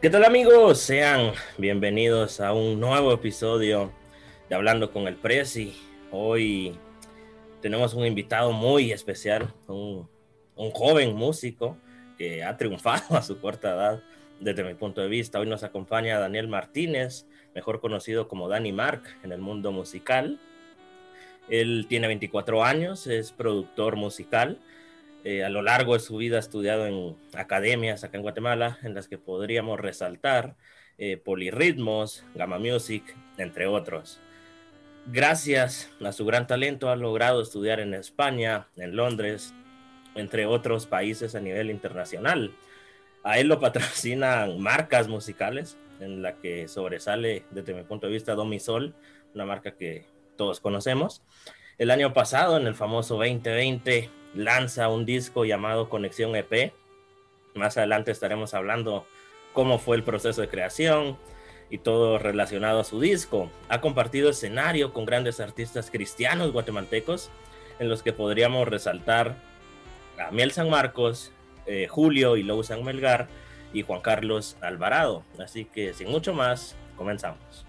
¿Qué tal amigos? Sean bienvenidos a un nuevo episodio de Hablando con el Prezi. Hoy tenemos un invitado muy especial, un, un, joven músico que ha triunfado a su corta edad desde mi punto de vista. Hoy nos acompaña Daniel Martínez, mejor conocido como Danny Mark en el mundo musical. Él tiene 24 años, es productor musical eh, a lo largo de su vida ha estudiado en academias acá en Guatemala, en las que podríamos resaltar eh, Polirritmos, Gamma Music, entre otros. Gracias a su gran talento ha logrado estudiar en España, en Londres, entre otros países a nivel internacional. A él lo patrocinan marcas musicales, en la que sobresale desde mi punto de vista Domisol, una marca que todos conocemos. El año pasado, en el famoso 2020, lanza un disco llamado Conexión EP. Más adelante estaremos hablando cómo fue el proceso de creación y todo relacionado a su disco. Ha compartido escenario con grandes artistas cristianos guatemaltecos, en los que podríamos resaltar a Miel San Marcos, eh, Julio y Lou San Melgar y Juan Carlos Alvarado. Así que sin mucho más, comenzamos.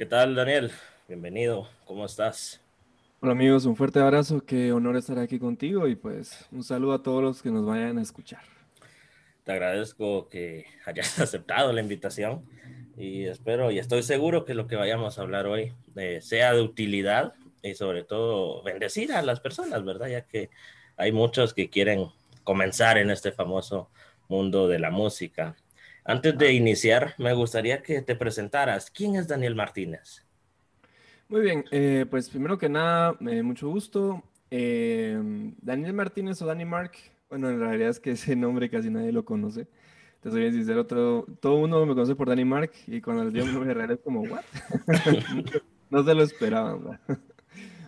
¿Qué tal, Daniel? Bienvenido, ¿cómo estás? Hola amigos, un fuerte abrazo, qué honor estar aquí contigo y pues un saludo a todos los que nos vayan a escuchar. Te agradezco que hayas aceptado la invitación y espero y estoy seguro que lo que vayamos a hablar hoy eh, sea de utilidad y sobre todo bendecir a las personas, ¿verdad? Ya que hay muchos que quieren comenzar en este famoso mundo de la música. Antes de iniciar, me gustaría que te presentaras. ¿Quién es Daniel Martínez? Muy bien, eh, pues primero que nada, eh, mucho gusto. Eh, Daniel Martínez o Danny Mark, bueno, en realidad es que ese nombre casi nadie lo conoce. Te soy bien sincero, todo, todo uno me conoce por Danny Mark y cuando les digo mi nombre real es como, ¿what? no se lo esperaban,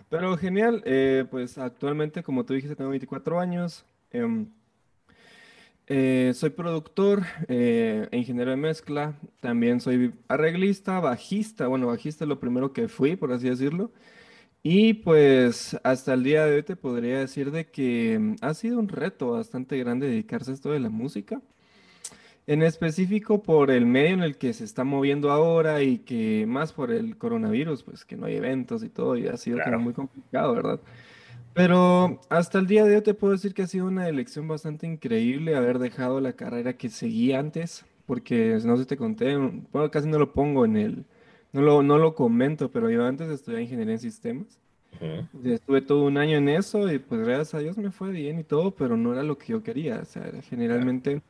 Pero genial, pues actualmente, como tú dijiste, tengo 24 años. Eh, soy productor, eh, ingeniero de mezcla, también soy arreglista, bajista, bueno, bajista es lo primero que fui, por así decirlo. Y pues hasta el día de hoy te podría decir de que mm, ha sido un reto bastante grande dedicarse a esto de la música. En específico por el medio en el que se está moviendo ahora y que más por el coronavirus, pues que no hay eventos y todo, y ha sido muy complicado, ¿verdad? Pero hasta el día de hoy te puedo decir que ha sido una elección bastante increíble haber dejado la carrera que seguí antes, porque no sé si te conté, bueno, casi no lo pongo en el, no lo, no lo comento, pero yo antes estudié ingeniería en sistemas. Estuve todo un año en eso y pues gracias a Dios me fue bien y todo, pero no era lo que yo quería. O sea, generalmente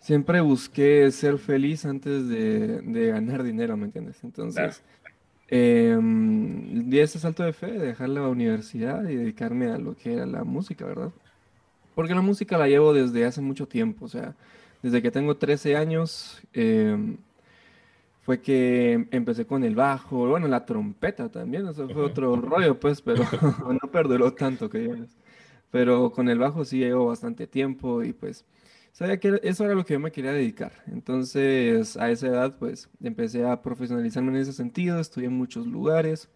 siempre busqué ser feliz antes de, de ganar dinero, ¿me entiendes? Entonces, eh, di ese salto de fe, dejar la universidad y dedicarme a lo que era la música, ¿verdad? Porque la música la llevo desde hace mucho tiempo, o sea, desde que tengo 13 años em, fue que empecé con el bajo, bueno, la trompeta también, eso fue otro rollo, pues, pero no perduró tanto, que Pero con el bajo sí llevo bastante tiempo y pues sabía que eso era lo que yo me quería dedicar. Entonces, a esa edad, pues, empecé a profesionalizarme en ese sentido, estudié en muchos lugares.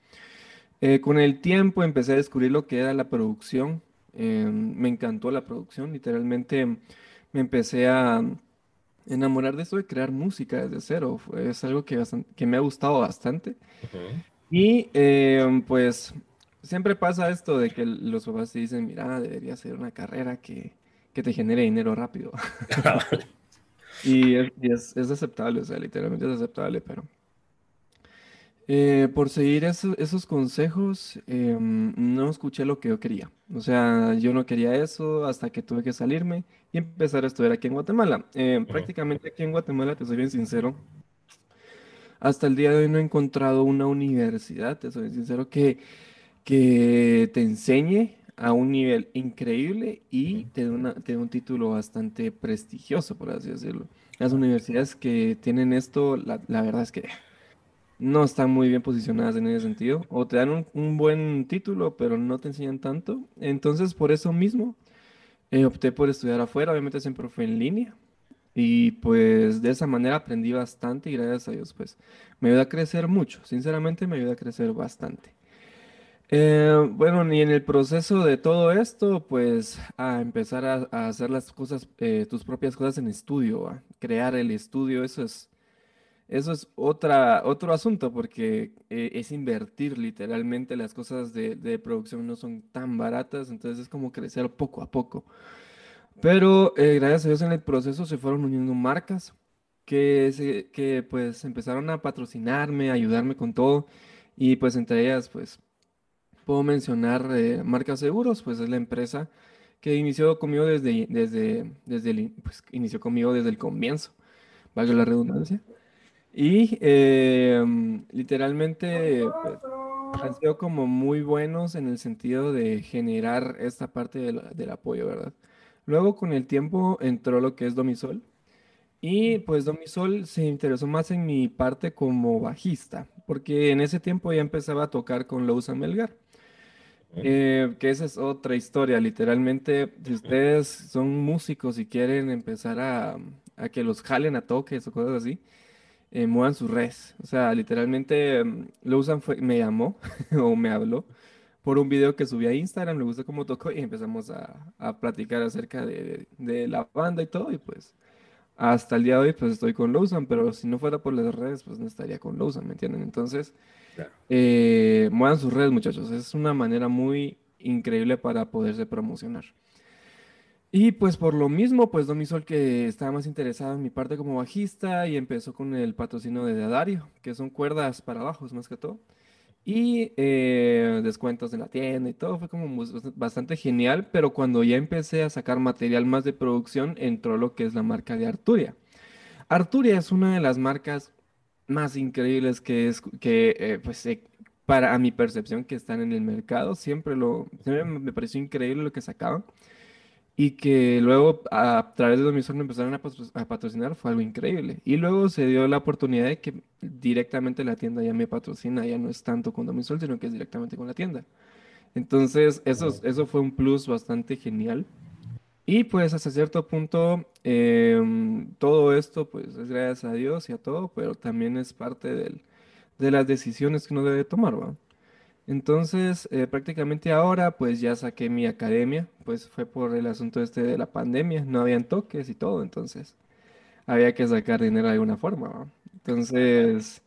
Eh, con el tiempo empecé a descubrir lo que era la producción. Em, me encantó la producción, literalmente me empecé a enamorar de eso de crear música desde cero. es algo que, que me ha gustado bastante. Y em, pues siempre pasa esto de que los papás te dicen, mira, debería ser una carrera que, que te genere dinero rápido. y, es, es, aceptable, o sea, literalmente es aceptable, pero... Eh, por seguir esos consejos, em, no escuché lo que yo quería. O sea, yo no quería eso hasta que tuve que salirme y empezar a estudiar aquí en Guatemala. Eh, prácticamente aquí en Guatemala, te soy bien sincero, hasta el día de hoy no he encontrado una universidad, te soy sincero, que, que te enseñe a un nivel increíble y te da, un título bastante prestigioso, por así decirlo. Las universidades que tienen esto, la, verdad es que no están muy bien posicionadas en ese sentido, o te dan un, buen título, pero no te enseñan tanto. Entonces, por eso mismo, eh, opté por estudiar afuera, obviamente siempre fue en línea. Y pues de esa manera aprendí bastante y gracias a Dios pues me ayuda a crecer mucho, sinceramente me ayuda a crecer bastante. Eh, bueno, y en el proceso de todo esto, pues a empezar a, a hacer las cosas, eh, tus propias cosas en estudio, a crear el estudio, eso es, eso es otra, otro asunto, porque eh, es invertir literalmente, las cosas de, de producción no son tan baratas, entonces es como crecer poco a poco. Pero eh, gracias a Dios en el proceso se fueron uniendo marcas que, que pues empezaron a patrocinarme, a ayudarme con todo, y pues entre ellas pues puedo mencionar eh, Marcas Seguros, pues es la empresa que inició conmigo desde, desde, desde el, pues, inició conmigo desde el comienzo, valga la redundancia. Y eh, literalmente pues, han sido como muy buenos en el sentido de generar esta parte del, del apoyo, ¿verdad? Luego con el tiempo entró lo que es Domisol. Y pues Domisol se interesó más en mi parte como bajista, porque en ese tiempo ya empezaba a tocar con Lousa Melgar. Eh, que esa es otra historia, literalmente, si ustedes son músicos y quieren empezar a, a que los jalen a toques o cosas así, eh, muevan sus redes. O sea, literalmente mm, lo usan, fue, me llamó o me habló por un video que subí a Instagram, le gustó cómo tocó y empezamos a, a platicar acerca de, de, de, la banda y todo. Y pues hasta el día de hoy pues estoy con Lowsan, pero si no fuera por las redes pues no estaría con Lowsan, ¿me entienden? Entonces, eh, muevan sus redes muchachos, es una manera muy increíble para poderse promocionar. Y pues por lo mismo, pues Domisol que estaba más interesado en mi parte como bajista y empezó con el patrocinio de Dadario, que son cuerdas para bajos más que todo. Y eh, descuentos en la tienda y todo, fue como bastante genial, pero cuando ya empecé a sacar material más de producción, entró lo que es la marca de Arturia. Arturia es una de las marcas más increíbles que es, que eh, pues eh, para a mi percepción que están en el mercado, siempre lo, siempre me pareció increíble lo que sacaban y que luego a través de Domisol me empezaron a, patrocinar fue algo increíble. Y luego se dio la oportunidad de que directamente la tienda ya me patrocina, ya no es tanto con Domisol, sino que es directamente con la tienda. Entonces, eso, eso fue un plus bastante genial. Y pues hasta cierto punto, eh, todo esto pues es gracias a Dios y a todo, pero también es parte del, de las decisiones que uno debe tomar, ¿va? Entonces, eh, prácticamente ahora, pues ya saqué mi academia, pues fue por el asunto este de la pandemia, no habían toques y todo, entonces había que sacar dinero de alguna forma, ¿no? Entonces,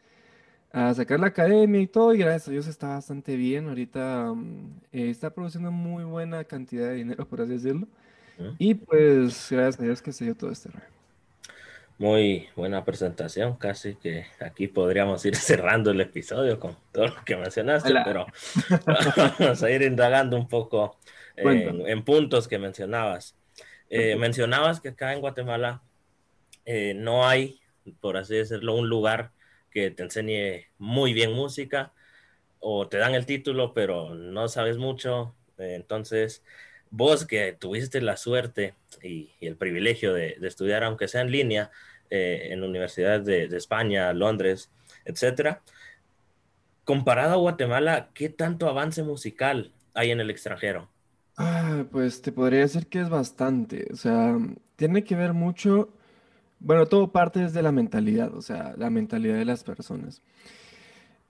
a sacar la academia y todo, y gracias a Dios está bastante bien, ahorita um, eh, está produciendo muy buena cantidad de dinero, por así decirlo, y pues gracias a Dios que se dio todo este rollo. Muy buena presentación, casi que aquí podríamos ir cerrando el episodio con todo lo que mencionaste, Hola. pero vamos a ir indagando un poco en, en, puntos que mencionabas. Eh, mencionabas que acá en Guatemala eh, no hay, por así decirlo, un lugar que te enseñe muy bien música o te dan el título, pero no sabes mucho. Entonces, vos que tuviste la suerte y, el privilegio de, estudiar, aunque sea en línea, eh, en universidades de, España, Londres, etcétera. Comparado a Guatemala, ¿qué tanto avance musical hay en el extranjero? Ah, pues te podría decir que es bastante. O sea, tiene que ver mucho. Bueno, todo parte desde la mentalidad, o sea, la mentalidad de las personas.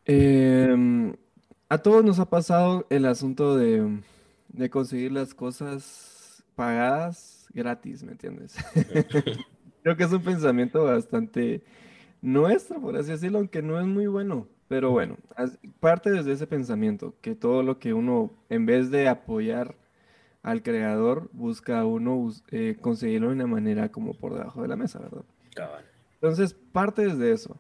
Eh, a todos nos ha pasado el asunto de, de conseguir las cosas pagadas gratis, ¿me entiendes? Creo que es un pensamiento bastante nuestro, por así decirlo, aunque no es muy bueno. Pero bueno, parte desde ese pensamiento, que todo lo que uno, en vez de apoyar al creador, busca uno eh, conseguirlo de una manera como por debajo de la mesa, ¿verdad? Cabal. Entonces, parte desde eso.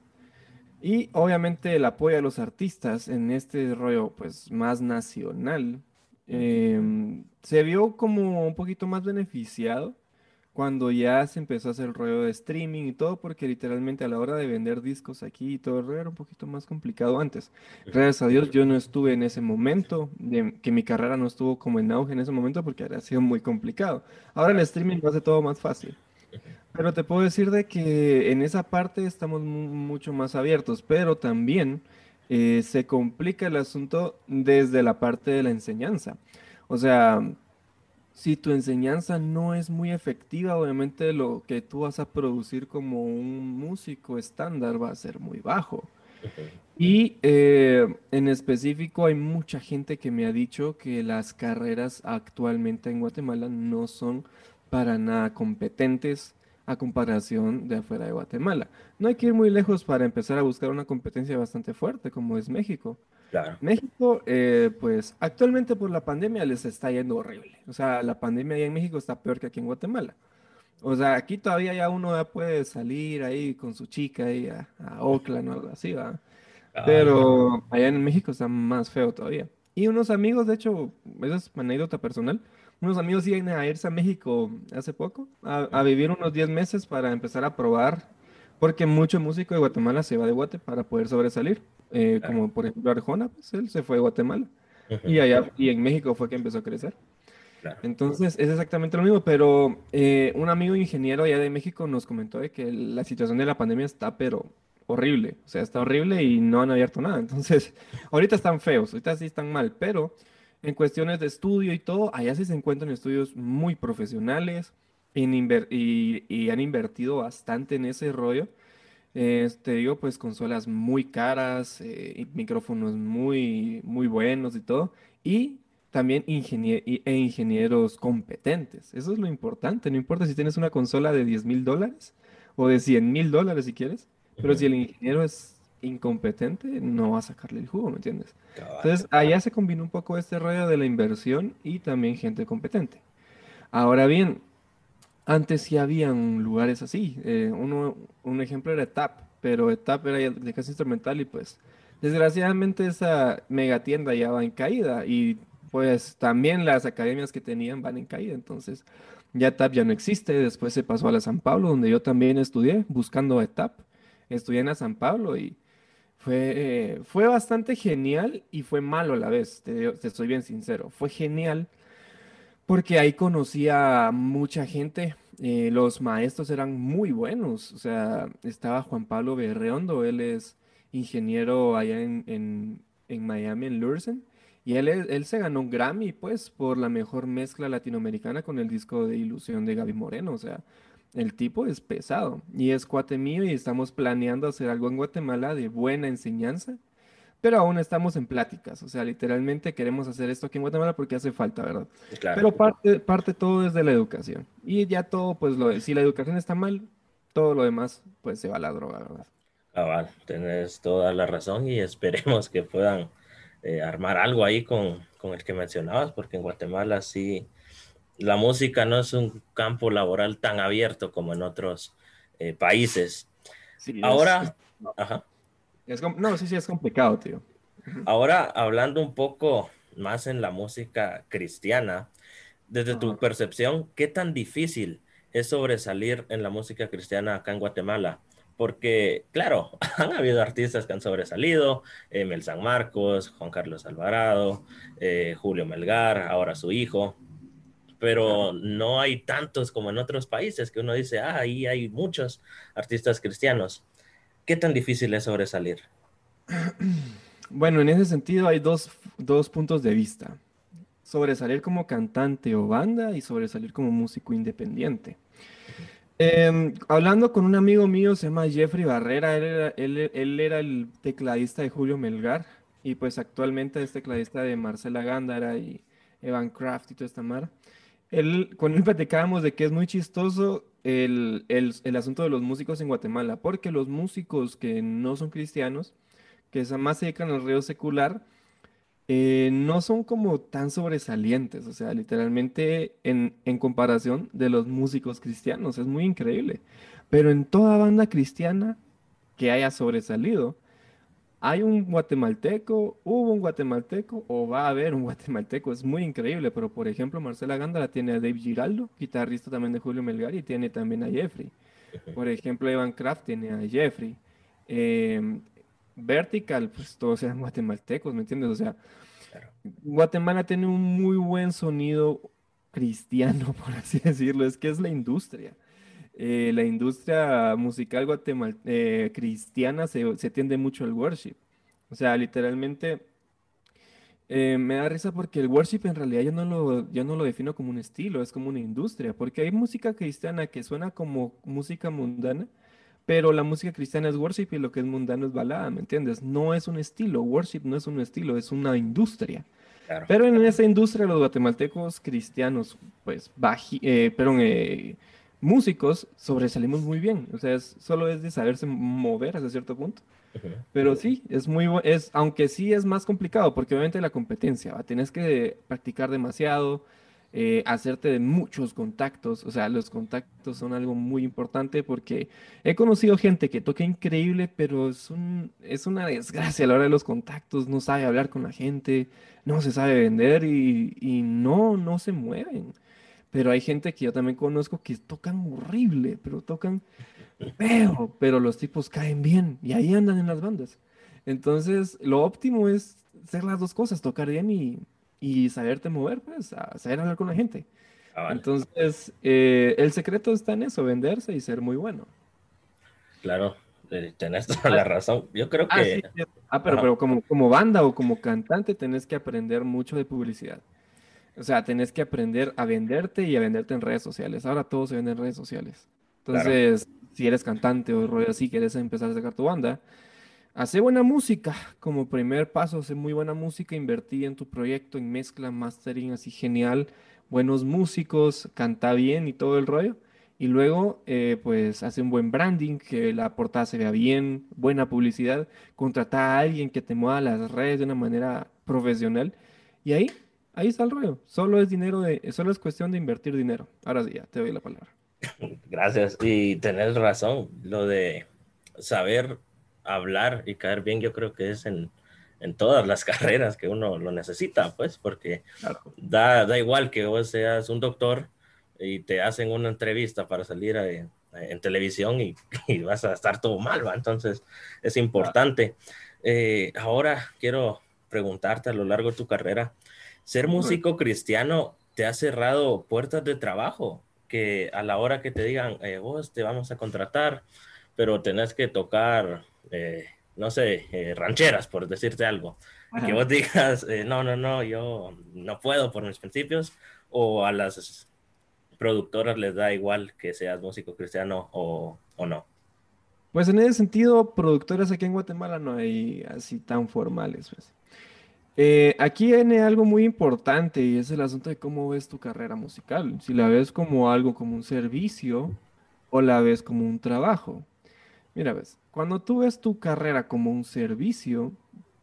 Y obviamente el apoyo a los artistas en este rollo, pues, más nacional, eh, se vio como un poquito más beneficiado cuando ya se empezó a hacer el rollo de streaming y todo, porque literalmente a la hora de vender discos aquí y todo el rollo era un poquito más complicado antes. Gracias a Dios yo no estuve en ese momento, de, que mi carrera no estuvo como en auge en ese momento porque habría sido muy complicado. Ahora el streaming lo hace todo más fácil. Pero te puedo decir de que en esa parte estamos mucho más abiertos, pero también eh, se complica el asunto desde la parte de la enseñanza. O sea, si tu enseñanza no es muy efectiva, obviamente lo que tú vas a producir como un músico estándar va a ser muy bajo. Y eh, en específico hay mucha gente que me ha dicho que las carreras actualmente en Guatemala no son para nada competentes a comparación de afuera de Guatemala. No hay que ir muy lejos para empezar a buscar una competencia bastante fuerte como es México. Claro. México, eh, pues actualmente por la pandemia les está yendo horrible. O sea, la pandemia allá en México está peor que aquí en Guatemala. O sea, aquí todavía ya uno ya puede salir ahí con su chica ahí a, Oakland o algo así, ¿va? Pero allá en México está más feo todavía. Y unos amigos, de hecho, esa es una anécdota personal, unos amigos iban a irse a México hace poco, a, vivir unos 10 meses para empezar a probar, porque mucho músico de Guatemala se va de Guate para poder sobresalir. Eh, como por ejemplo Arjona, pues él se fue de Guatemala. Y allá, y en México fue que empezó a crecer. Entonces es exactamente lo mismo, pero eh, un amigo ingeniero allá de México nos comentó de que la situación de la pandemia está pero horrible, o sea, está horrible y no han abierto nada. Entonces, ahorita están feos, ahorita sí están mal, pero en cuestiones de estudio y todo, allá sí se encuentran estudios muy profesionales y, y han invertido bastante en ese rollo. Este, digo, pues consolas muy caras, eh, micrófonos muy, muy buenos y todo. Y también e ingenieros competentes. Eso es lo importante. No importa si tienes una consola de 10 mil dólares o de 100 mil dólares si quieres, pero si el ingeniero es incompetente, no va a sacarle el jugo, ¿me entiendes? Entonces, allá se combina un poco este rollo de la inversión y también gente competente. Ahora bien, antes sí habían lugares así. Eh, uno, un ejemplo era TAP, pero TAP era de casa instrumental y pues desgraciadamente esa megatienda ya va en caída y pues también las academias que tenían van en caída. Entonces ya TAP ya no existe. Después se pasó a la San Pablo, donde yo también estudié buscando TAP. Estudié en la San Pablo y fue, eh, fue bastante genial y fue malo a la vez, te, te estoy bien sincero. Fue genial porque ahí conocí a mucha gente. Eh, los maestros eran muy buenos. O sea, estaba Juan Pablo Berreondo, él es ingeniero allá en, Miami, en Lursen. Y él, él se ganó un Grammy, pues, por la mejor mezcla latinoamericana con el disco de Ilusión de Gaby Moreno. O sea, el tipo es pesado y es cuate mío y estamos planeando hacer algo en Guatemala de buena enseñanza pero aún estamos en pláticas, o sea, literalmente queremos hacer esto aquí en Guatemala porque hace falta, ¿verdad? Pero parte, parte todo desde la educación. Y ya todo, pues, lo, si la educación está mal, todo lo demás, pues, se va a la droga, ¿verdad? Ah, vale, tenés toda la razón y esperemos que puedan eh, armar algo ahí con, con el que mencionabas, porque en Guatemala sí, la música no es un campo laboral tan abierto como en otros eh, países. Sí, Ahora, ajá no, sí, sí, es complicado, tío. Ahora, hablando un poco más en la música cristiana, desde tu percepción, ¿qué tan difícil es sobresalir en la música cristiana acá en Guatemala? Porque, claro, han habido artistas que han sobresalido, Emel San Marcos, Juan Carlos Alvarado, eh, Julio Melgar, ahora su hijo, pero no hay tantos como en otros países que uno dice, ah, ahí hay muchos artistas cristianos. ¿Qué tan difícil es sobresalir? Bueno, en ese sentido hay dos, puntos de vista. Sobresalir como cantante o banda y sobresalir como músico independiente. Em, hablando con un amigo mío, se llama Jeffrey Barrera, él era, el tecladista de Julio Melgar y pues actualmente es tecladista de Marcela Gándara y Evan Kraft y toda esta mar. Él, con él platicábamos de que es muy chistoso el, asunto de los músicos en Guatemala, porque los músicos que no son cristianos, que más se dedican al río secular, eh, no son como tan sobresalientes, o sea, literalmente en, en comparación de los músicos cristianos, es muy increíble. Pero en toda banda cristiana que haya sobresalido, hay un guatemalteco, hubo un guatemalteco o va a haber un guatemalteco. Es muy increíble, pero por ejemplo, Marcela Gándara tiene a Dave Giraldo, guitarrista también de Julio Melgar, y tiene también a Jeffrey. Por ejemplo, Evan Kraft tiene a Jeffrey. Em, Vertical, pues todos eran guatemaltecos, ¿me entiendes? O sea, Guatemala tiene un muy buen sonido cristiano, por así decirlo. Es que es la industria. Eh, la industria musical guatemal eh, cristiana se, se, tiende mucho al worship. O sea, literalmente eh, me da risa porque el worship en realidad yo no, lo, yo no lo defino como un estilo, es como una industria, porque hay música cristiana que suena como música mundana, pero la música cristiana es worship y lo que es mundano es balada, ¿me entiendes? No es un estilo, worship no es un estilo, es una industria. Pero en esa industria los guatemaltecos cristianos, pues, baji, eh, perdón, eh, músicos, sobresalimos muy bien. O sea, solo es de saberse mover hasta cierto punto. Pero sí, es muy, es, aunque sí es más complicado, porque obviamente la competencia, ¿va? tienes que practicar demasiado, eh, hacerte de muchos contactos, o sea, los contactos son algo muy importante porque he conocido gente que toca increíble, pero es, un, es una desgracia a la hora de los contactos, no sabe hablar con la gente, no se sabe vender y, y no, no se mueven. Pero hay gente que yo también conozco que tocan horrible, pero tocan feo, pero los tipos caen bien y ahí andan en las bandas. Entonces, lo óptimo es hacer las dos cosas, tocar bien y, y saberte mover, pues, a saber hablar con la gente. Ah, Entonces, eh, el secreto está en eso, venderse y ser muy bueno. Claro, eh, tenés toda la razón. Yo creo ah, que... Ah, pero, pero como, como banda o como cantante tenés que aprender mucho de publicidad. O sea, tenés que aprender a venderte y a venderte en redes sociales. Ahora todo se vende en redes sociales. Entonces, si eres cantante o rollo así, quieres empezar a sacar tu banda, hace buena música. Como primer paso, hace muy buena música. Invertí en tu proyecto, en mezcla, mastering, así genial. Buenos músicos, canta bien y todo el rollo. Y luego, eh, pues, hace un buen branding, que la portada se vea bien, buena publicidad. Contrata a alguien que te mueva las redes de una manera profesional. Y ahí Ahí está el rollo. Solo es dinero de, solo es cuestión de invertir dinero. Ahora sí, ya te doy la palabra. Gracias. Y tenés razón. Lo de saber hablar y caer bien, yo creo que es en, todas las carreras que uno lo necesita, pues, porque da, da, igual que vos seas un doctor y te hacen una entrevista para salir en televisión y, vas a estar todo mal, ¿va? Entonces, es importante. Eh, ahora quiero preguntarte a lo largo de tu carrera, ser músico cristiano te ha cerrado puertas de trabajo, que a la hora que te digan, eh, vos te vamos a contratar, pero tenés que tocar, eh, no sé, eh, rancheras, por decirte algo. Que vos digas, no, no, no, yo no puedo por mis principios, o a las productoras les da igual que seas músico cristiano o, o no. Pues en ese sentido, productoras aquí en Guatemala no hay así tan formales. Pues. Eh, aquí viene algo muy importante y es el asunto de cómo ves tu carrera musical. Si la ves como algo, como un servicio o la ves como un trabajo. Mira, ves, cuando tú ves tu carrera como un servicio,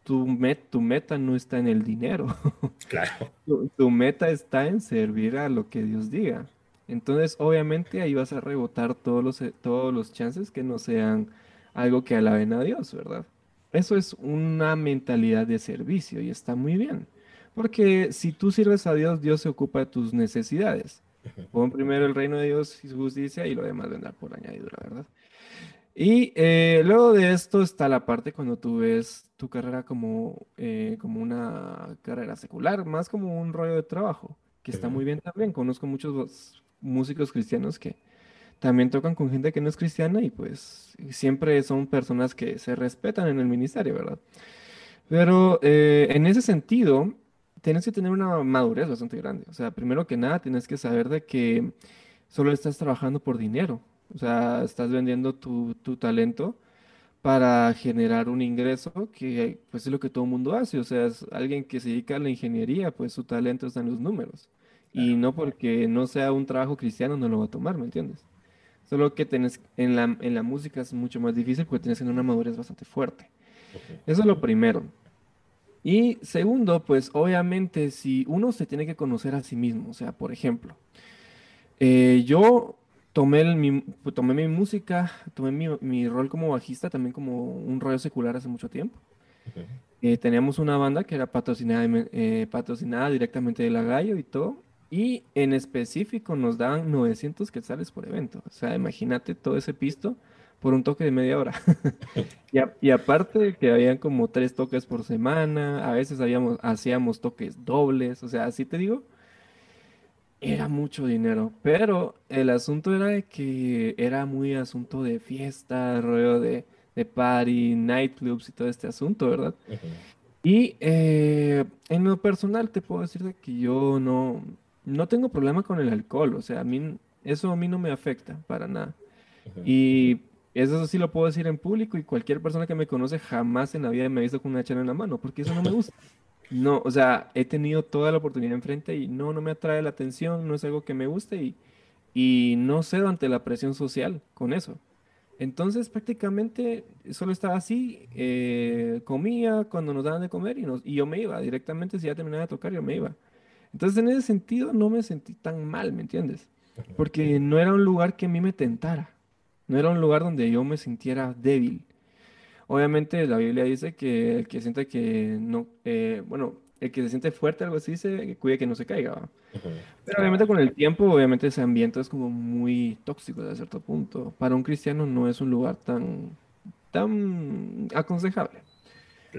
tu, tu meta no está en el dinero. Claro. Tu, meta está en servir a lo que Dios diga. Entonces, obviamente, ahí vas a rebotar todos los, todos los chances que no sean algo que alaben a Dios, ¿verdad? Eso es una mentalidad de servicio y está muy bien. Porque si tú sirves a Dios, Dios se ocupa de tus necesidades. Pon primero el reino de Dios y su justicia y lo demás vendrá por añadidura, ¿verdad? Y eh, luego de esto está la parte cuando tú ves tu carrera como, eh, como una carrera secular, más como un rollo de trabajo, que está muy bien también. Conozco muchos músicos cristianos que también tocan con gente que no es cristiana y pues siempre son personas que se respetan en el ministerio, ¿verdad? Pero eh, en ese sentido, tienes que tener una madurez bastante grande. O sea, primero que nada, tienes que saber de que solo estás trabajando por dinero. O sea, estás vendiendo tu, tu talento para generar un ingreso que pues es lo que todo el mundo hace. O sea, es alguien que se dedica a la ingeniería, pues su talento está en los números. Y no porque no sea un trabajo cristiano no lo va a tomar, ¿me entiendes? Solo que tenés, en la, en la música es mucho más difícil porque tienes una madurez bastante fuerte. Eso es lo primero. Y segundo, pues obviamente si uno se tiene que conocer a sí mismo, o sea, por ejemplo, eh, yo tomé, mi, tomé mi música, tomé mi, mi, rol como bajista también como un rollo secular hace mucho tiempo. Eh, teníamos una banda que era patrocinada, eh, patrocinada directamente de la Gallo y todo. Y en específico nos daban 900 quetzales por evento. O sea, imagínate todo ese pisto por un toque de media hora. y, y, aparte que habían como tres toques por semana, a veces habíamos, hacíamos toques dobles, o sea, así te digo, era mucho dinero. Pero el asunto era de que era muy asunto de fiesta, rollo de, de party, nightclubs y todo este asunto, ¿verdad? Y eh, en lo personal te puedo decir de que yo no, no tengo problema con el alcohol, o sea, a mí eso a mí no me afecta para nada. Y Eso sí lo puedo decir en público y cualquier persona que me conoce jamás en la vida me ha visto con una chela en la mano, porque eso no me gusta. No, o sea, he tenido toda la oportunidad enfrente y no, no me atrae la atención, no es algo que me guste y, y no cedo ante la presión social con eso. Entonces prácticamente solo estaba así, eh, comía cuando nos daban de comer y, nos, y yo me iba directamente, si ya terminaba de tocar, yo me iba. Entonces en ese sentido no me sentí tan mal, ¿me entiendes? Porque no era un lugar que a mí me tentara, no era un lugar donde yo me sintiera débil. Obviamente la Biblia dice que el que siente que no, eh, bueno, el que se siente fuerte, algo así, se cuide que no se caiga. Pero obviamente con el tiempo, obviamente ese ambiente es como muy tóxico de cierto punto. Para un cristiano no es un lugar tan, tan aconsejable.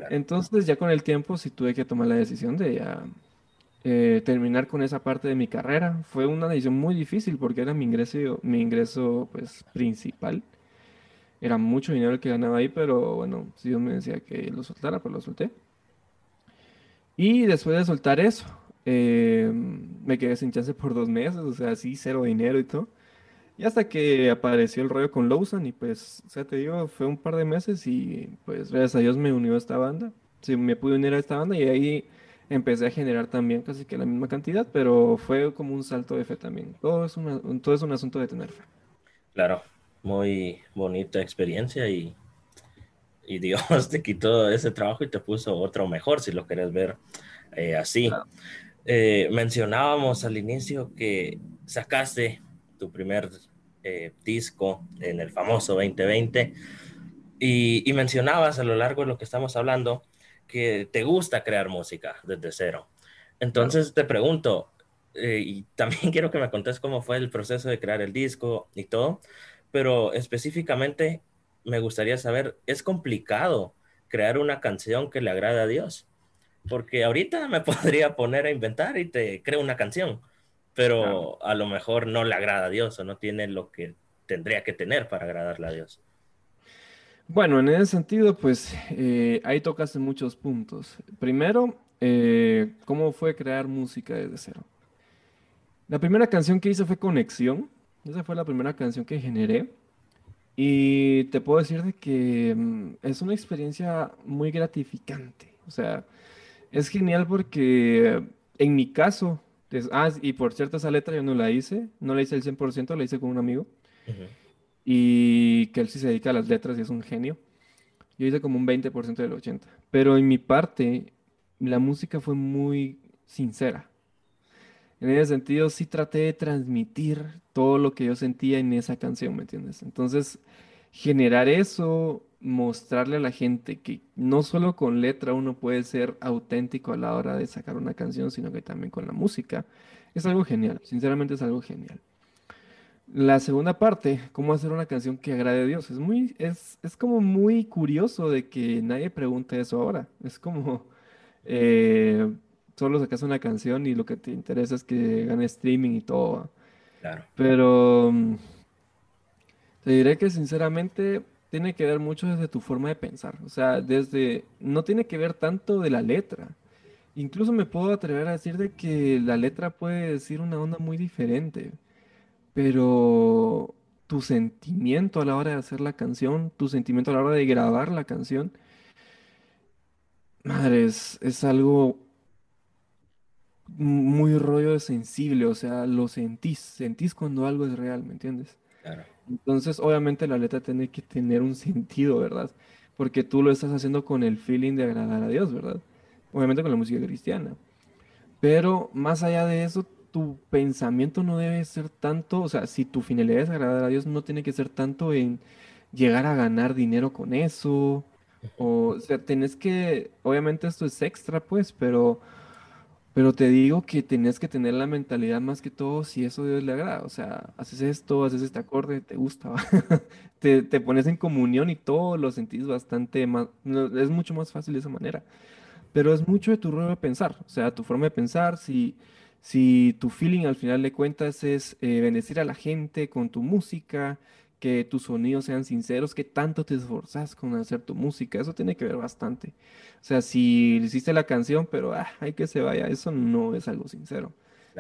Entonces ya con el tiempo sí tuve que tomar la decisión de ya eh, terminar con esa parte de mi carrera. Fue una decisión muy difícil porque era mi ingreso, mi ingreso pues, principal. Era mucho dinero el que ganaba ahí, pero bueno, si Dios me decía que lo soltara, pues lo solté. Y después de soltar eso, eh, me quedé sin chance por dos meses, o sea, sí, cero dinero y todo. Y hasta que apareció el rollo con Lawson y pues, o sea, te digo, fue un par de meses y pues gracias a Dios me unió a esta banda. Sí, me pude unir a esta banda y ahí empecé a generar también casi que la misma cantidad, pero fue como un salto de fe también. Todo es, una, todo es un asunto de tener fe. Claro, muy bonita experiencia y y Dios te quitó ese trabajo y te puso otro mejor, si lo querés ver eh, así. Eh, mencionábamos al inicio que sacaste tu primer eh, disco en el famoso 2020 y, mencionabas a lo largo de lo que estamos hablando que te gusta crear música desde cero. Entonces te pregunto, y también quiero que me contes cómo fue el proceso de crear el disco y todo, pero específicamente, me gustaría saber, ¿es complicado crear una canción que le agrade a Dios? Porque ahorita me podría poner a inventar y te creo una canción, pero a lo mejor no le agrada a Dios o no tiene lo que tendría que tener para agradarle a Dios. Bueno, en ese sentido, pues eh, ahí tocas en muchos puntos. Primero, eh, ¿cómo fue crear música desde cero? La primera canción que hice fue Conexión. Esa fue la primera canción que generé. Y te puedo decir de que mm, es una experiencia muy gratificante. O sea, es genial porque en mi caso, ah, y por cierto, esa letra yo no la hice, no la hice el 100%, la hice con un amigo. Y que él sí se dedica a las letras y es un genio. Yo hice como un 20% del 80%. Pero en mi parte, la música fue muy sincera. En ese sentido, sí traté de transmitir todo lo que yo sentía en esa canción, ¿me entiendes? Entonces, generar eso, mostrarle a la gente que no solo con letra uno puede ser auténtico a la hora de sacar una canción, sino que también con la música, es algo genial, sinceramente es algo genial. La segunda parte, cómo hacer una canción que agrade a Dios, es muy, es, es como muy curioso de que nadie pregunte eso ahora. Es como, eh, solo sacas una canción y lo que te interesa es que gane streaming y todo. Claro. Pero mm, te diré que sinceramente tiene que ver mucho desde tu forma de pensar. O sea, desde, no tiene que ver tanto de la letra. Incluso me puedo atrever a decir de que la letra puede decir una onda muy diferente. Pero tu sentimiento a la hora de hacer la canción, tu sentimiento a la hora de grabar la canción, madre, es, es algo muy rollo de sensible, o sea, lo sentís, sentís cuando algo es real, ¿me entiendes? Claro. Entonces, obviamente la letra tiene que tener un sentido, ¿verdad? Porque tú lo estás haciendo con el feeling de agradar a Dios, ¿verdad? Obviamente con la música cristiana. Pero más allá de eso, tu pensamiento no debe ser tanto, o sea, si tu finalidad es agradar a Dios, no tiene que ser tanto en llegar a ganar dinero con eso. O, o sea, tenés que, obviamente esto es extra, pues, pero pero te digo que tenés que tener la mentalidad más que todo si eso a Dios le agrada. O sea, haces esto, haces este acorde, te gusta, te, te, pones en comunión y todo lo sentís bastante más, es mucho más fácil de esa manera. Pero es mucho de tu rollo de pensar, o sea, tu forma de pensar, si, si tu feeling al final de cuentas es eh, bendecir a la gente con tu música, que tus sonidos sean sinceros, que tanto te esforzas con hacer tu música, eso tiene que ver bastante. O sea, si hiciste la canción, pero ah, hay que se vaya, eso no es algo sincero.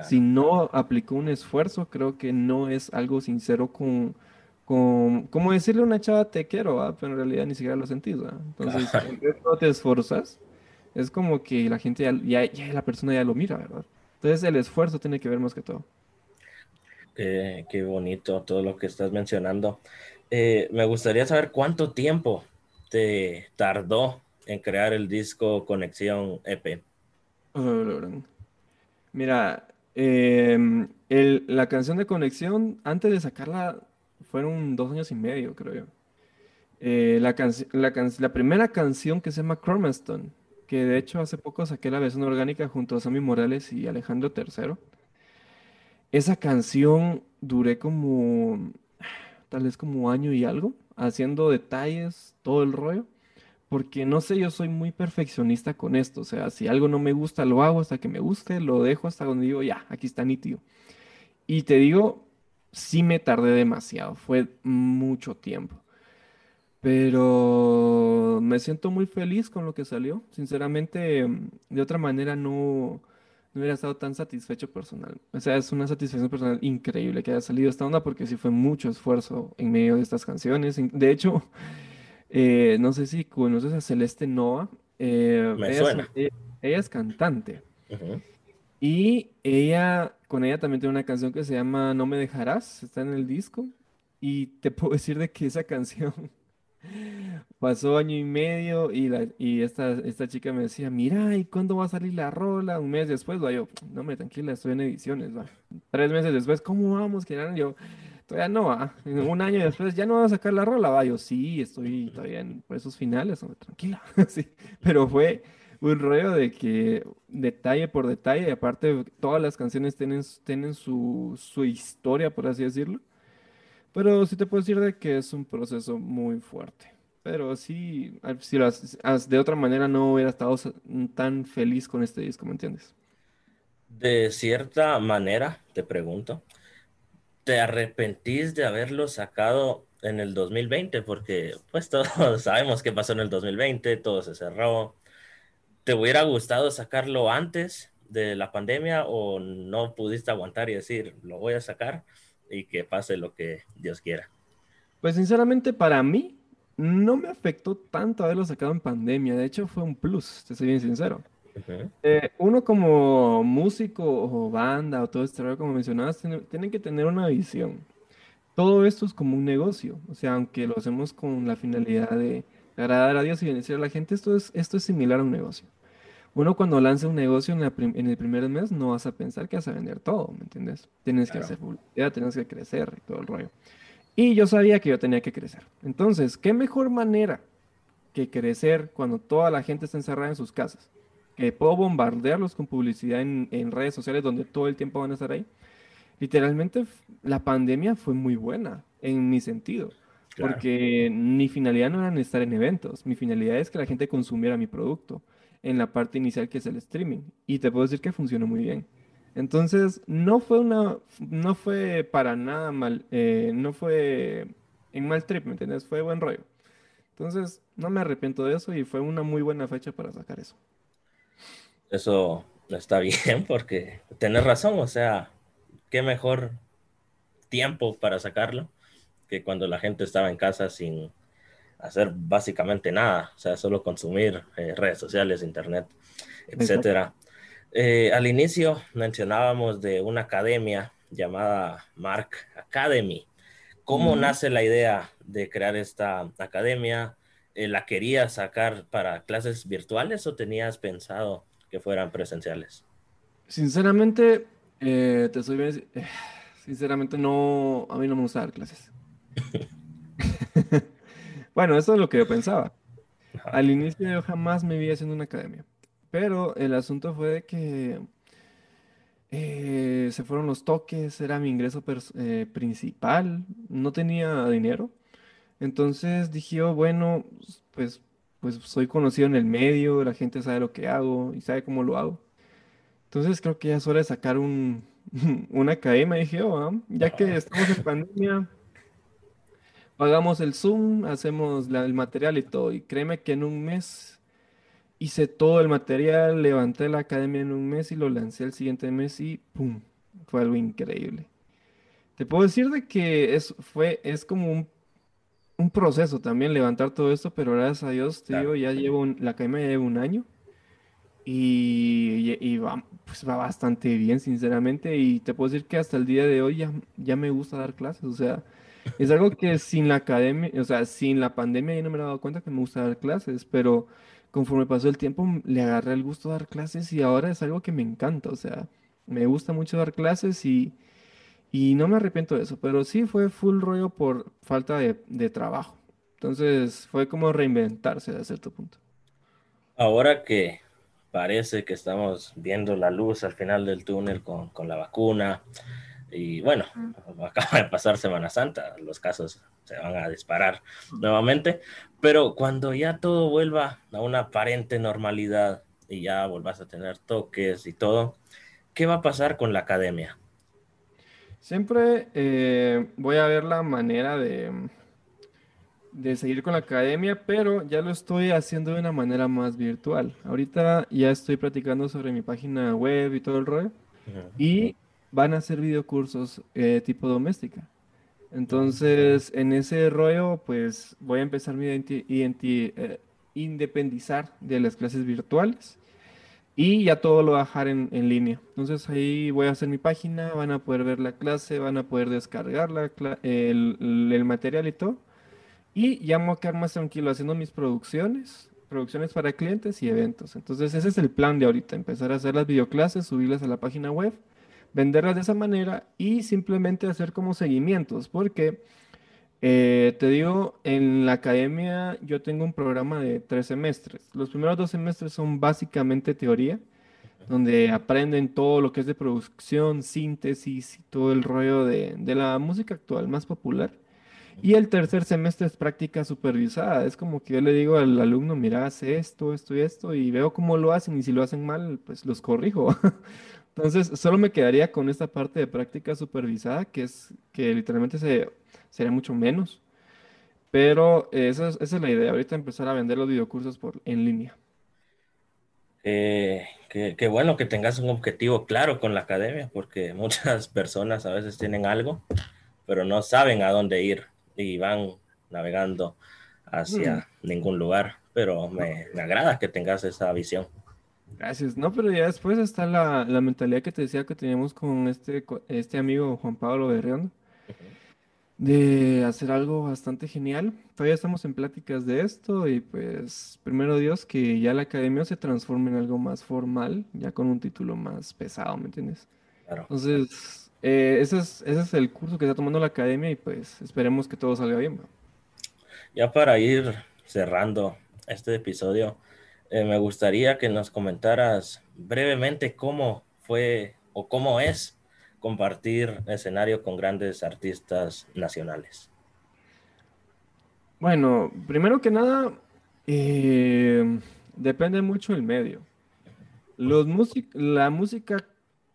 Si no aplicó un esfuerzo, creo que no es algo sincero con, con, ¿cómo decirle a una chava te quiero, ¿va? pero en realidad ni siquiera lo sentís, ¿va? Entonces, no te esforzas, es como que la gente ya, ya, la persona ya lo mira, ¿verdad? Entonces el esfuerzo tiene que ver más que todo. Qué, bonito todo lo que estás mencionando. Eh, me gustaría saber cuánto tiempo te tardó en crear el disco Conexión EP. Mira, em, la canción de Conexión, antes de sacarla, fueron dos años y medio, creo yo. Eh, la, la, primera canción que se llama Chromastone, que de hecho hace poco saqué la versión orgánica junto a Sammy Morales y Alejandro III. Esa canción duré como, tal vez como año y algo, haciendo detalles, todo el rollo porque no sé, yo soy muy perfeccionista con esto, o sea, si algo no me gusta, lo hago hasta que me guste, lo dejo hasta donde digo, ya, aquí está nítido. Y te digo, sí me tardé demasiado, fue mucho tiempo. Pero me siento muy feliz con lo que salió. Sinceramente, de otra manera no, no hubiera estado tan satisfecho personal. O sea, es una satisfacción personal increíble que haya salido esta onda porque sí fue mucho esfuerzo en medio de estas canciones. De hecho, eh, no sé si conoces a Celeste Nova. Eh, Me ella, suena. Es, ella, es cantante. Y ella, con ella también tiene una canción que se llama No me dejarás, está en el disco. Y te puedo decir de que esa canción pasó año y medio y, esta, esta chica me decía, mira, ¿y cuándo va a salir la rola? Un mes después, va yo, no me tranquila, estoy en ediciones, va. Tres meses después, ¿cómo vamos? Que yo, Todavía no va. Un año después ya no va a sacar la rola. Va, yo sí, estoy todavía en esos finales. tranquila. sí. Pero fue un rollo de que detalle por detalle, y aparte todas las canciones tienen, tienen su, su historia, por así decirlo. Pero sí te puedo decir de que es un proceso muy fuerte. Pero sí, si lo de otra manera no hubiera estado tan feliz con este disco, ¿me entiendes? De cierta manera, te pregunto, te arrepentís de haberlo sacado en el 2020? Porque pues todos sabemos qué pasó en el 2020, todo se cerró. ¿Te hubiera gustado sacarlo antes de la pandemia o no pudiste aguantar y decir, lo voy a sacar y que pase lo que Dios quiera? Pues sinceramente para mí no me afectó tanto haberlo sacado en pandemia, de hecho fue un plus, te soy bien sincero. Eh, uno como músico o banda o todo este rollo, como mencionabas, tiene, que tener una visión. Todo esto es como un negocio, o sea, aunque lo hacemos con la finalidad de agradar a Dios y beneficiar a la gente, esto es, esto es similar a un negocio. Uno cuando lanza un negocio en, el primer mes no vas a pensar que vas a vender todo, ¿me entiendes? Tienes que hacer publicidad, tienes que crecer y todo el rollo. Y yo sabía que yo tenía que crecer. Entonces, ¿qué mejor manera que crecer cuando toda la gente está encerrada en sus casas? puedo bombardearlos con publicidad en, en, redes sociales donde todo el tiempo van a estar ahí. Literalmente la pandemia fue muy buena en mi sentido, porque mi finalidad no era estar en eventos, mi finalidad es que la gente consumiera mi producto en la parte inicial que es el streaming y te puedo decir que funcionó muy bien. Entonces no fue una, no fue para nada mal, eh, no fue en mal trip, ¿me entiendes? Fue buen rollo. Entonces no me arrepiento de eso y fue una muy buena fecha para sacar eso eso está bien porque tienes razón, o sea, qué mejor tiempo para sacarlo que cuando la gente estaba en casa sin hacer básicamente nada, o sea, solo consumir eh, redes sociales, internet, etcétera. Eh, al inicio mencionábamos de una academia llamada Mark Academy. ¿Cómo nace la idea de crear esta academia? Eh, ¿La querías sacar para clases virtuales o tenías pensado que fueran presenciales? Sinceramente, eh, te soy bien, sinceramente no, a mí no me gusta dar clases. bueno, eso es lo que yo pensaba. Al inicio yo jamás me vi haciendo una academia, pero el asunto fue de que eh, se fueron los toques, era mi ingreso principal, no tenía dinero. Entonces dije, oh, bueno, pues pues soy conocido en el medio, la gente sabe lo que hago y sabe cómo lo hago. Entonces creo que ya es hora de sacar un, una academia, dije, oh, ya que estamos en pandemia, pagamos el Zoom, hacemos el material y todo. Y créeme que en un mes hice todo el material, levanté la academia en un mes y lo lancé el siguiente mes y ¡pum! Fue algo increíble. Te puedo decir de que es, fue, es como un, un proceso también levantar todo esto, pero gracias a Dios, te digo, ya llevo, la academia ya lleva un año y, y, va, pues va bastante bien, sinceramente, y te puedo decir que hasta el día de hoy ya, ya me gusta dar clases, o sea, es algo que sin la academia, o sea, sin la pandemia yo no me he dado cuenta que me gusta dar clases, pero conforme pasó el tiempo le agarré el gusto de dar clases y ahora es algo que me encanta, o sea, me gusta mucho dar clases y, y no me arrepiento de eso, pero sí fue full rollo por falta de, de trabajo. Entonces fue como reinventarse a cierto punto. Ahora que parece que estamos viendo la luz al final del túnel con, con la vacuna, y bueno, acaba de pasar Semana Santa, los casos se van a disparar nuevamente, pero cuando ya todo vuelva a una aparente normalidad y ya vuelvas a tener toques y todo, ¿qué va a pasar con la academia? Siempre eh, voy a ver la manera de, de seguir con la academia, pero ya lo estoy haciendo de una manera más virtual. Ahorita ya estoy practicando sobre mi página web y todo el rollo. Y van a ser videocursos eh, tipo doméstica. Entonces, en ese rollo, pues voy a empezar mi eh, independizar de las clases virtuales y ya todo lo voy a dejar en, línea. Entonces ahí voy a hacer mi página, van a poder ver la clase, van a poder descargar el, el, material y todo. Y ya me voy a quedar más tranquilo haciendo mis producciones, producciones para clientes y eventos. Entonces ese es el plan de ahorita, empezar a hacer las videoclases, subirlas a la página web venderlas de esa manera y simplemente hacer como seguimientos, porque eh, te digo, en la academia yo tengo un programa de tres semestres. Los primeros dos semestres son básicamente teoría, donde aprenden todo lo que es de producción, síntesis y todo el rollo de, de la música actual más popular. Y el tercer semestre es práctica supervisada. Es como que yo le digo al alumno, mira, hace esto, esto y esto, y veo cómo lo hacen, y si lo hacen mal, pues los corrijo. Entonces, solo me quedaría con esta parte de práctica supervisada, que es que literalmente se, sería mucho menos. Pero esa es, la idea, ahorita empezar a vender los videocursos por, en línea. Eh, qué, bueno que tengas un objetivo claro con la academia, porque muchas personas a veces tienen algo, pero no saben a dónde ir y van navegando hacia mm. ningún lugar. Pero me, me agrada que tengas esa visión. Gracias. No, pero ya después está la, la mentalidad que te decía que teníamos con este, este amigo Juan Pablo Berrión, de hacer algo bastante genial. Todavía estamos en pláticas de esto y pues primero Dios que ya la academia se transforme en algo más formal, ya con un título más pesado, ¿me entiendes? Claro. Entonces, eh, ese, es, ese es el curso que está tomando la academia y pues esperemos que todo salga bien. Ya para ir cerrando este episodio, eh, me gustaría que nos comentaras brevemente cómo fue o cómo es compartir escenario con grandes artistas nacionales. Bueno, primero que nada, eh, depende mucho el medio. Los la música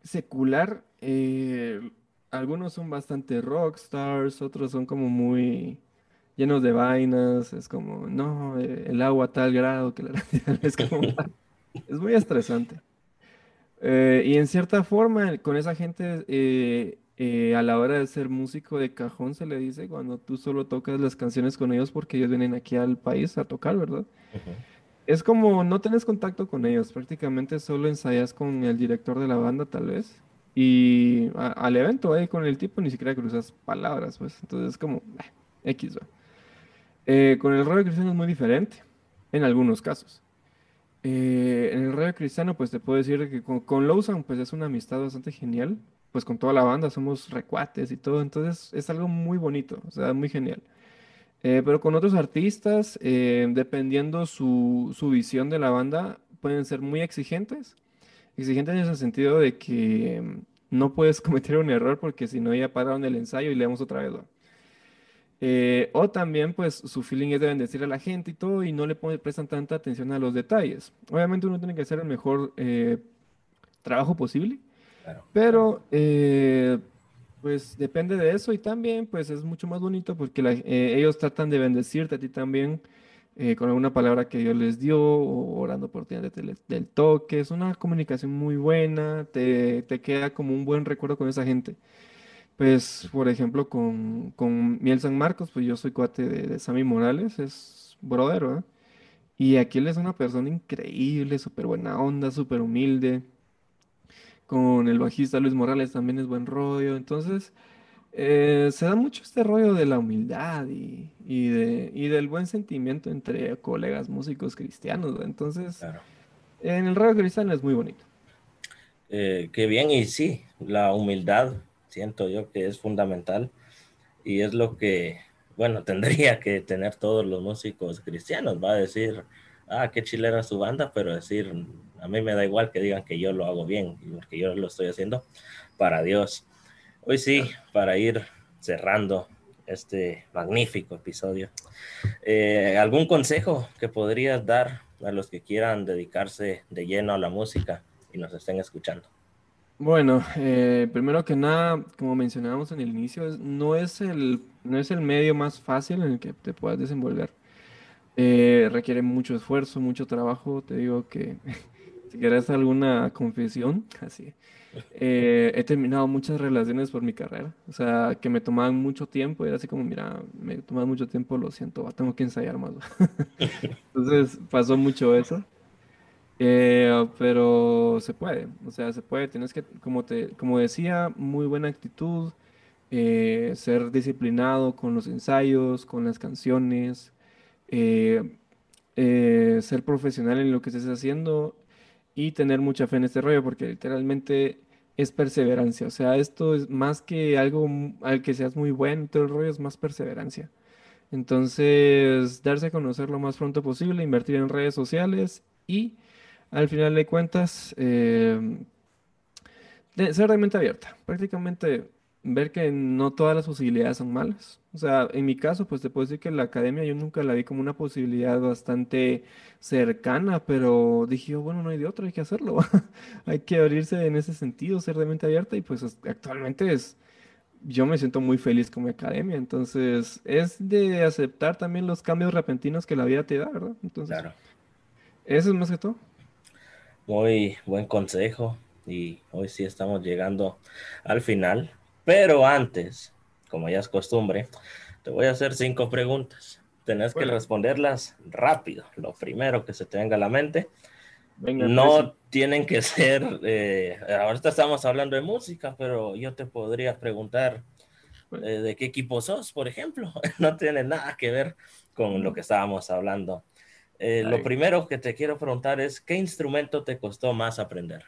secular, eh, algunos son bastante rockstars, otros son como muy llenos de vainas, es como, no, eh, el agua a tal grado que la es como, es muy estresante. Eh, y en cierta forma, con esa gente, eh, a la hora de ser músico de cajón, se le dice cuando tú solo tocas las canciones con ellos porque ellos vienen aquí al país a tocar, ¿verdad? Es como no tienes contacto con ellos, prácticamente solo ensayas con el director de la banda, tal vez. Y al evento ahí con el tipo ni siquiera cruzas palabras, pues. Entonces es como, X, ¿verdad? Eh, con el rollo cristiano es muy diferente, en algunos casos. Eh, en el rollo cristiano, pues te puedo decir que con, con Lawson, pues es una amistad bastante genial, pues con toda la banda somos recuates y todo, entonces es algo muy bonito, o sea, muy genial. Eh, pero con otros artistas, dependiendo su, su visión de la banda, pueden ser muy exigentes, exigentes en ese sentido de que mm, no puedes cometer un error porque si no ya pararon el ensayo y leemos otra vez. Eh, o también, pues, su feeling es de bendecir a la gente y todo, y no le prestan tanta atención a los detalles. Obviamente uno tiene que hacer el mejor eh, trabajo posible, pero eh, pues depende de eso y también, pues, es mucho más bonito porque ellos tratan de bendecirte a ti también con alguna palabra que Dios les dio, o orando por ti del, del toque. Es una comunicación muy buena, te, te queda como un buen recuerdo con esa gente. Pues, por ejemplo, con, con Miel San Marcos, pues yo soy cuate de, de Sammy Morales, es brother, ¿verdad? Y aquí él es una persona increíble, súper buena onda, súper humilde. Con el bajista Luis Morales también es buen rollo. Entonces, eh, se da mucho este rollo de la humildad y, y de, y del buen sentimiento entre colegas músicos cristianos. ¿verdad? Entonces, Claro. en el rollo cristiano es muy bonito. Eh, qué bien, y sí, la humildad siento yo que es fundamental y es lo que, bueno, tendría que tener todos los músicos cristianos, va a decir, ah, qué chilera su banda, pero decir, a mí me da igual que digan que yo lo hago bien, porque yo lo estoy haciendo para Dios. Hoy sí, para ir cerrando este magnífico episodio, eh, ¿algún consejo que podrías dar a los que quieran dedicarse de lleno a la música y nos estén escuchando? Bueno, eh, primero que nada, como mencionábamos en el inicio, no es el, no es el medio más fácil en el que te puedas desenvolver. Eh, requiere mucho esfuerzo, mucho trabajo. Te digo que si quieres alguna confesión, así. eh, he terminado muchas relaciones por mi carrera, o sea, que me tomaban mucho tiempo era así como, mira, me toman mucho tiempo, lo siento, tengo que ensayar más. va". Entonces pasó mucho eso. Eh, pero se puede, o sea, se puede. Tienes que, como te, como decía, muy buena actitud, eh, ser disciplinado con los ensayos, con las canciones, eh, ser profesional en lo que estés haciendo y tener mucha fe en este rollo, porque literalmente es perseverancia. O sea, esto es más que algo al que seas muy bueno, todo el rollo es más perseverancia. Entonces, darse a conocer lo más pronto posible, invertir en redes sociales y al final de cuentas, eh, de- ser de mente abierta. Prácticamente ver que no todas las posibilidades son malas. O sea, en mi caso, pues te puedo decir que la academia yo nunca la vi como una posibilidad bastante cercana, pero dije yo, bueno, no hay de otra, hay que hacerlo. Hay que abrirse en ese sentido, ser de mente abierta y pues es- actualmente es, yo me siento muy feliz con mi academia. Entonces, es de aceptar también los cambios repentinos que la vida te da, ¿verdad? Entonces, Claro. eso es más que todo. Muy buen consejo y hoy sí estamos llegando al final, pero antes, como ya es costumbre, te voy a hacer cinco preguntas. Tenés que responderlas rápido, lo primero que se te venga a la mente. Venga, No tienen que ser, eh, ahorita estamos hablando de música, pero yo te podría preguntar Bueno. eh, de qué equipo sos, por ejemplo. No tiene nada que ver con lo que estábamos hablando. Eh, lo primero que te quiero preguntar es, ¿qué instrumento te costó más aprender?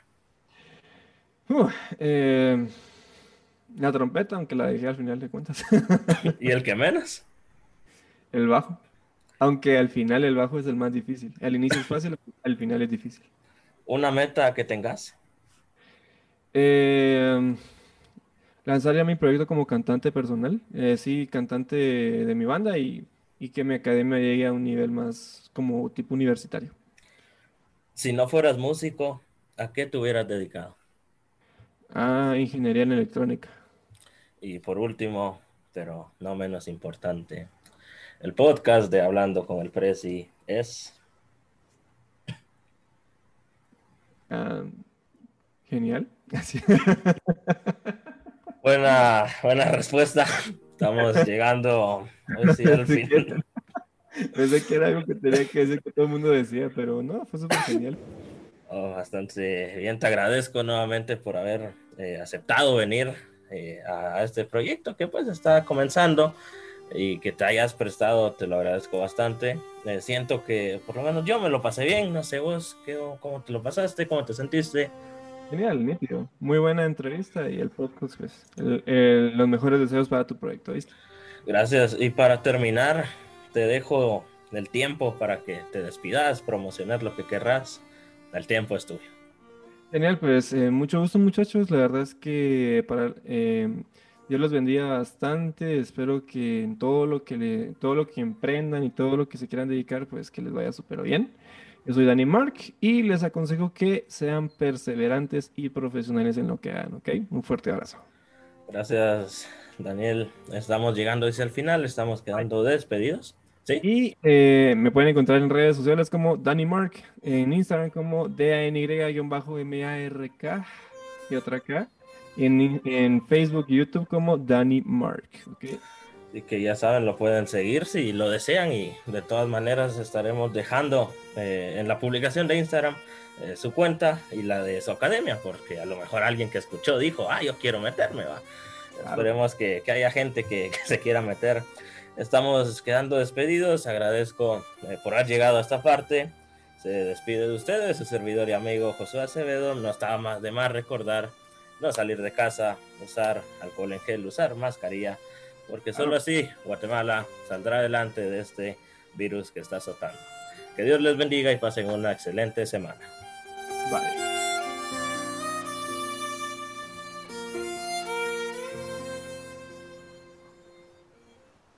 Eh, la trompeta, aunque la dejé al final de cuentas. ¿Y el que menos? El bajo. Aunque al final el bajo es el más difícil. Al inicio es fácil, al final es difícil. ¿Una meta que tengas? Eh, lanzar ya mi proyecto como cantante personal. Eh, sí, cantante de mi banda y, y que mi academia llegue a un nivel más como tipo universitario. Si no fueras músico, ¿a qué te hubieras dedicado? Ah, ingeniería en electrónica. Y por último, pero no menos importante, el podcast de Hablando con el Prezi es... Ah, genial. Buena, buena respuesta. Estamos llegando hoy sí, al Pensé fin. que- Pensé que era algo que tenía que decir que todo el mundo decía, pero no, fue súper genial. Oh, bastante bien, te agradezco nuevamente por haber eh, aceptado venir eh, a este proyecto que pues está comenzando y que te hayas prestado, te lo agradezco bastante. Eh, siento que por lo menos yo me lo pasé bien, no sé vos qué, cómo te lo pasaste, cómo te sentiste. Genial, nítido. Muy buena entrevista y el podcast, pues, el- el- los mejores deseos para tu proyecto, ¿viste? Gracias. Y para terminar, te dejo el tiempo para que te despidas, promocionar lo que querrás. El tiempo es tuyo. Genial, pues eh, mucho gusto muchachos. La verdad es que para eh, Dios los bendiga bastante. Espero que en todo lo que le, todo lo que emprendan y todo lo que se quieran dedicar, pues que les vaya súper bien. Yo soy Dani Mark y les aconsejo que sean perseverantes y profesionales en lo que hagan, ¿ok? Un fuerte abrazo. Gracias, Daniel. Estamos llegando hacia el final, estamos quedando despedidos. Sí, Y eh, me pueden encontrar en redes sociales como Danny Mark, en Instagram como D-A-N-Y-M-A-R-K y otra K. en, en Facebook y YouTube como Danny Mark. ¿okay? Así que ya saben, lo pueden seguir si lo desean y de todas maneras estaremos dejando eh, en la publicación de Instagram eh, su cuenta y la de su academia, porque a lo mejor alguien que escuchó dijo, ah, yo quiero meterme, va. Esperemos que, que, haya gente que, que, se quiera meter. Estamos quedando despedidos, agradezco eh, por haber llegado a esta parte. Se despide de ustedes, su servidor y amigo Josué Acevedo. No estaba más de más recordar no salir de casa, usar alcohol en gel, usar mascarilla porque solo así Guatemala saldrá adelante de este virus que está azotando. Que Dios les bendiga y pasen una excelente semana. Bye.